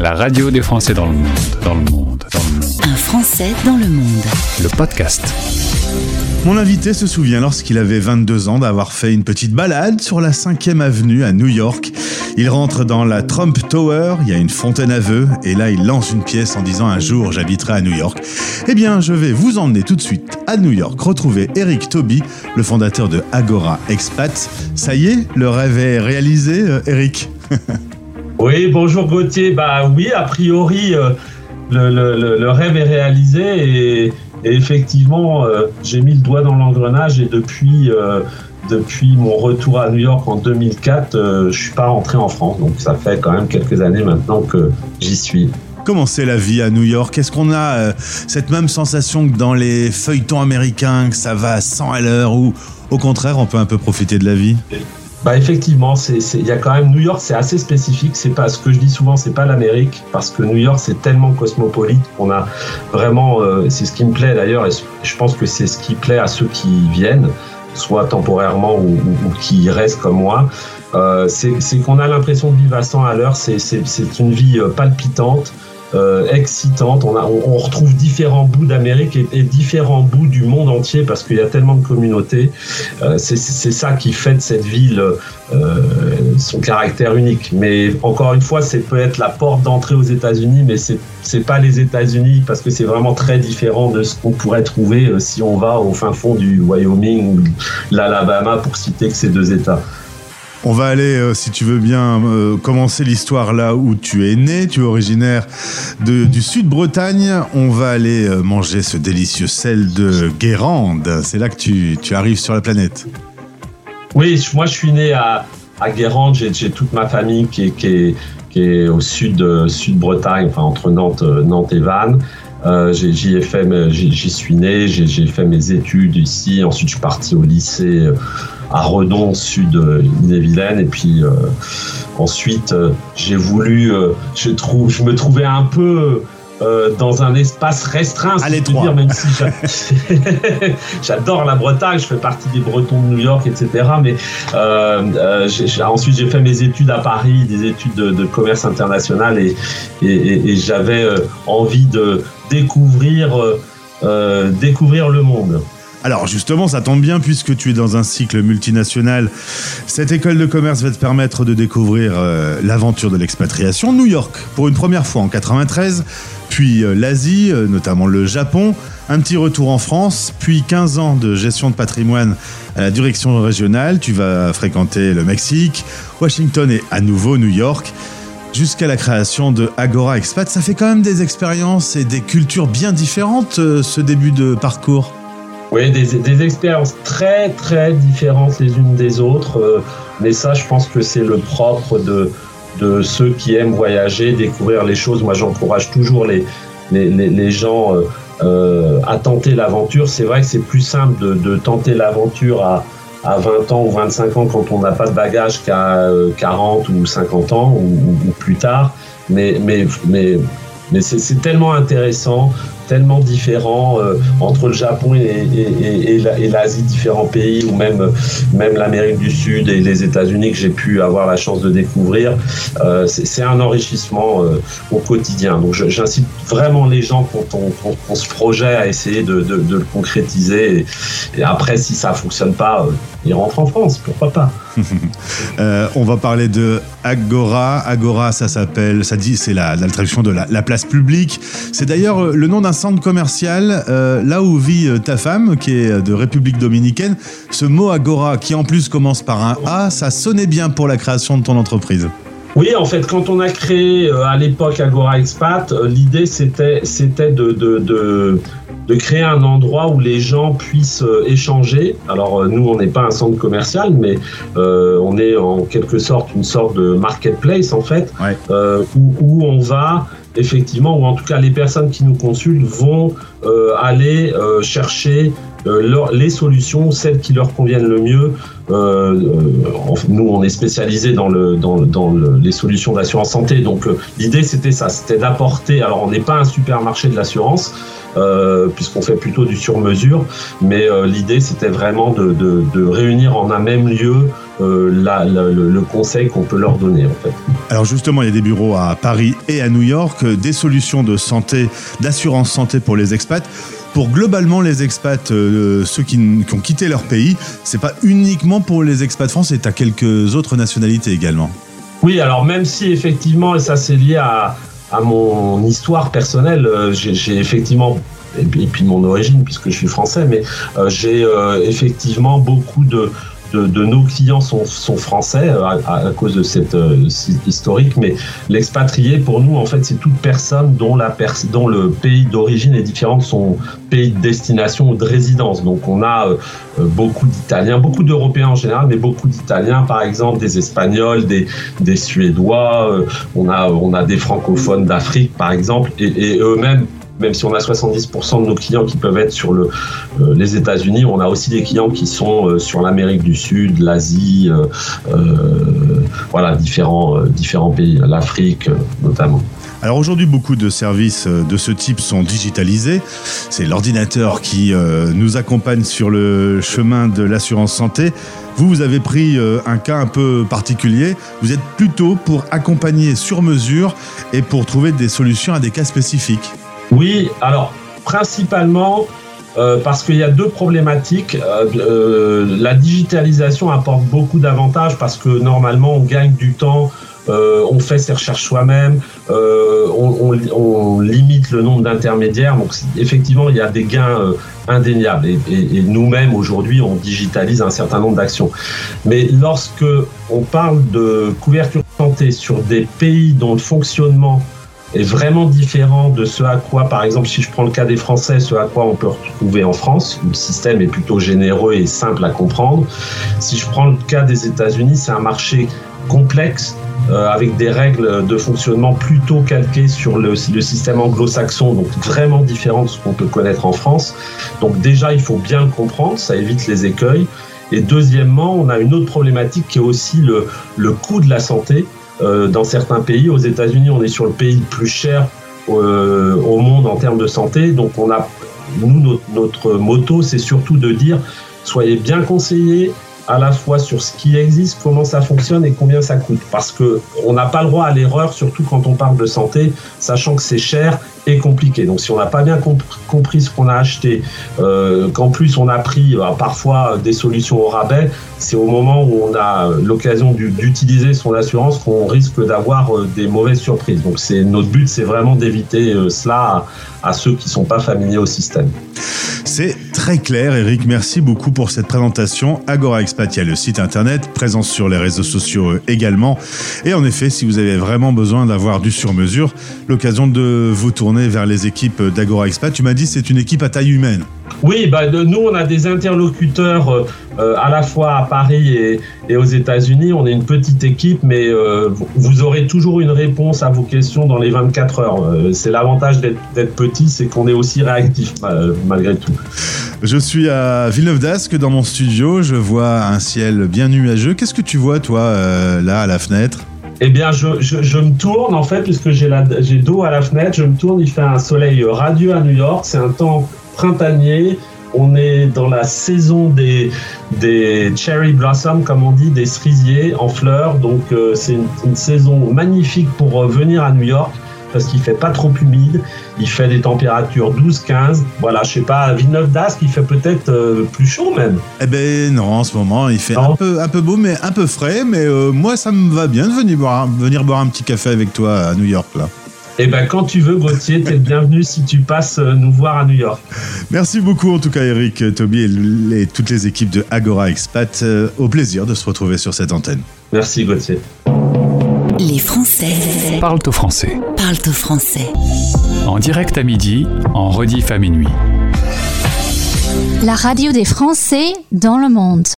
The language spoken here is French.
La radio des Français dans le monde, dans le monde, dans le monde. Un Français dans le monde. Le podcast. Mon invité se souvient lorsqu'il avait 22 ans d'avoir fait une petite balade sur la 5e avenue à New York. Il rentre dans la Trump Tower, il y a une fontaine à vœux, et là il lance une pièce en disant un jour j'habiterai à New York. Eh bien, je vais vous emmener tout de suite à New York, retrouver Eric Toby, le fondateur de Agora Expat. Ça y est, le rêve est réalisé, euh, Eric Oui, bonjour Gauthier. Bah oui, a priori, euh, le, le- le rêve est réalisé et, effectivement, euh, j'ai mis le doigt dans l'engrenage et depuis, euh, depuis mon retour à New York en 2004, euh, je suis pas rentré en France. Donc ça fait quand même quelques années maintenant que j'y suis. Comment c'est la vie à New York? Est-ce qu'on a cette même sensation que dans les feuilletons américains, que ça va à 100 à l'heure, ou au contraire, on peut un peu profiter de la vie? Bah effectivement, il y a quand même New York, c'est assez spécifique. C'est pas ce que je dis souvent, c'est pas l'Amérique parce que New York c'est tellement cosmopolite qu'on a vraiment, euh, c'est ce qui me plaît d'ailleurs et je pense que c'est ce qui plaît à ceux qui viennent, soit temporairement ou, qui restent comme moi. Euh, c'est, qu'on a l'impression de vivre à 100 à l'heure. C'est une vie euh, palpitante. Euh, excitante, on, retrouve différents bouts d'Amérique et, différents bouts du monde entier parce qu'il y a tellement de communautés. Euh, c'est, ça qui fait de cette ville euh, son caractère unique. Mais encore une fois, c'est peut-être la porte d'entrée aux États-Unis, mais c'est c'est pas les États-Unis parce que c'est vraiment très différent de ce qu'on pourrait trouver si on va au fin fond du Wyoming ou l'Alabama pour citer que ces deux États. On va aller, euh, si tu veux bien, euh, commencer l'histoire là où tu es né. Tu es originaire du sud-Bretagne. On va aller euh, manger ce délicieux sel de Guérande. C'est là que tu, arrives sur la planète. Oui, moi je suis né à, à Guérande, j'ai toute ma famille qui est, au sud, sud-Bretagne, entre Nantes, Nantes et Vannes. Euh, J'y ai fait, j'y suis né, j'ai fait mes études ici. Ensuite, je suis parti au lycée euh, à Redon, sud euh, Ille-et-Vilaine. Et puis euh, ensuite, j'ai voulu, je, trouve, je me trouvais un peu euh, dans un espace restreint, si je dire, même si j'a- j'adore la Bretagne, je fais partie des Bretons de New York, etc. Mais euh, euh, ensuite, j'ai fait mes études à Paris, des études de, de commerce international, et, et, et- et j'avais envie de découvrir, euh, euh, découvrir le monde. Alors justement, ça tombe bien puisque tu es dans un cycle multinational. Cette école de commerce va te permettre de découvrir euh, l'aventure de l'expatriation. New York, pour une première fois en 93, puis l'Asie, notamment le Japon, un petit retour en France, puis 15 ans de gestion de patrimoine à la direction régionale. Tu vas fréquenter le Mexique, Washington et à nouveau New York. Jusqu'à la création de Agora Expat, ça fait quand même des expériences et des cultures bien différentes, euh, ce début de parcours. Oui, des, expériences très très différentes les unes des autres, euh, mais ça, je pense que c'est le propre de, ceux qui aiment voyager, découvrir les choses. Moi, j'encourage toujours les, gens euh, à tenter l'aventure. C'est vrai que c'est plus simple de, de tenter l'aventure à, à 20 ans ou 25 ans quand on n'a pas de bagage qu'à euh, 40 ou 50 ans ou- ou plus tard, mais, mais, mais, mais c'est tellement intéressant tellement différent euh, entre le Japon et, et, et- et la- et l'Asie, différents pays, ou même, même l'Amérique du Sud et les États-Unis que j'ai pu avoir la chance de découvrir. Euh, c'est un enrichissement euh, au quotidien. Donc j'incite vraiment les gens quand on, quand se projette à essayer de, de- le concrétiser. Et, après, si ça fonctionne pas, ils rentrent en France, pourquoi pas? Euh, on va parler de Agora. Agora, ça s'appelle, ça dit, c'est la, traduction de la, la place publique. C'est d'ailleurs euh, le nom d'un centre commercial euh, là où vit ta femme, qui est de République dominicaine. Ce mot Agora, qui en plus commence par un A, ça sonnait bien pour la création de ton entreprise. Oui, en fait, quand on a créé à l'époque Agora Expat, l'idée c'était c'était de, de créer un endroit où les gens puissent euh, échanger. Alors euh, nous, on n'est pas un centre commercial, mais euh, on est en quelque sorte une sorte de marketplace en fait, Ouais. euh, où, où on va effectivement, ou en tout cas les personnes qui nous consultent vont euh, aller chercher leur- les solutions, celles qui leur conviennent le mieux. Euh, euh, nous, on est spécialisé dans, le, dans, le- dans le- les solutions d'assurance santé. Donc, euh, l'idée, c'était ça, c'était d'apporter. Alors, on n'est pas un supermarché de l'assurance, euh, puisqu'on fait plutôt du sur-mesure, mais euh, l'idée, c'était vraiment de réunir en un même lieu euh, le, conseil qu'on peut leur donner en fait. Alors justement, il y a des bureaux à Paris et à New York, des solutions de santé, d'assurance santé pour les expats. Pour globalement les expats, euh, ceux qui, ont quitté leur pays, c'est pas uniquement pour les expats français, tu as quelques autres nationalités également. Oui, alors même si effectivement, et ça c'est lié à, à mon histoire personnelle, euh, j'ai effectivement et puis, mon origine puisque je suis français, mais j'ai effectivement beaucoup de, de, nos clients sont, français euh, à, cause de cette euh, historique, mais l'expatrié pour nous en fait c'est toute personne dont, la dont le pays d'origine est différent de son pays de destination ou de résidence. Donc on a euh, beaucoup d'Italiens, beaucoup d'Européens en général, mais beaucoup d'Italiens par exemple, des Espagnols, des, des Suédois, on a on a des francophones d'Afrique par exemple, et eux-mêmes même si on a 70% de nos clients qui peuvent être sur euh, les États-Unis, on a aussi des clients qui sont euh, sur l'Amérique du Sud, l'Asie, euh, voilà, différents, différents pays, l'Afrique notamment. Alors aujourd'hui, beaucoup de services de ce type sont digitalisés. C'est l'ordinateur qui nous accompagne sur le chemin de l'assurance santé. Vous, vous avez pris un cas un peu particulier. Vous êtes plutôt pour accompagner sur mesure et pour trouver des solutions à des cas spécifiques. Oui, alors principalement euh, parce qu'il y a deux problématiques. Euh, euh, la digitalisation apporte beaucoup d'avantages parce que normalement on gagne du temps, on fait ses recherches soi-même, on, limite le nombre d'intermédiaires. Donc effectivement, il y a des gains indéniables. Et, et nous-mêmes aujourd'hui, on digitalise un certain nombre d'actions. Mais lorsque on parle de couverture santé sur des pays dont le fonctionnement est vraiment différent de ce à quoi, par exemple, si je prends le cas des Français, ce à quoi on peut retrouver en France. Le système est plutôt généreux et simple à comprendre. Si je prends le cas des États-Unis, c'est un marché complexe euh, avec des règles de fonctionnement plutôt calquées sur le, système anglo-saxon, donc vraiment différent de ce qu'on peut connaître en France. Donc déjà, il faut bien le comprendre, ça évite les écueils. Et deuxièmement, on a une autre problématique qui est aussi le coût de la santé. Euh, dans certains pays. Aux États-Unis, on est sur le pays le plus cher euh, au monde en termes de santé. Donc, on a, nous, notre, notre moto, c'est surtout de dire soyez bien conseillés, à la fois sur ce qui existe, comment ça fonctionne et combien ça coûte. Parce que on n'a pas le droit à l'erreur, surtout quand on parle de santé, sachant que c'est cher et compliqué. Donc si on n'a pas bien compris ce qu'on a acheté, euh, qu'en plus on a pris euh, parfois des solutions au rabais, c'est au moment où on a l'occasion d'utiliser son assurance qu'on risque d'avoir euh, des mauvaises surprises. Donc c'est notre but, c'est vraiment d'éviter cela à, ceux qui sont pas familiers au système. C'est très clair, Eric. Merci beaucoup pour cette présentation. Agora Il y a le site internet, présence sur les réseaux sociaux euh, également. Et en effet, si vous avez vraiment besoin d'avoir du sur-mesure, l'occasion de vous tourner vers les équipes d'Agora Expat. Tu m'as dit c'est une équipe à taille humaine. Oui, bah, nous, on a des interlocuteurs euh, euh, à la fois à Paris et, aux États-Unis. On est une petite équipe, mais euh, vous aurez toujours une réponse à vos questions dans les 24 heures. c'est l'avantage d'être petit, c'est qu'on est aussi réactif malgré tout. Je suis à Villeneuve d'Ascq dans mon studio. Je vois un ciel bien nuageux. Qu'est-ce que tu vois, toi, là, à la fenêtre? Eh bien, je, je, me tourne en fait, puisque j'ai d'eau à la fenêtre, je me tourne, il fait un soleil radieux à New York, c'est un temps printanier. On est dans la saison des, des cherry blossoms, comme on dit, des cerisiers en fleurs. Donc, euh, c'est une, saison magnifique pour euh, venir à New York parce qu'il fait pas trop humide. Il fait des températures 12-15. Voilà, je sais pas, à Villeneuve d'Ascq, il fait peut-être euh, plus chaud même. Eh ben non, en ce moment, il fait un peu, un peu beau, mais un peu frais. Mais moi, ça me va bien de venir boire, venir boire un petit café avec toi à New York, là. Eh ben, quand tu veux, Gauthier, t'es le bienvenu si tu passes euh, nous voir à New York. Merci beaucoup, en tout cas, Eric, Toby et, toutes les équipes de Agora Expat. Euh, au plaisir de se retrouver sur cette antenne. Merci, Gauthier. Les Français parlent au français. Parlent au français. En direct à midi, en rediff à minuit. La radio des Français dans le monde.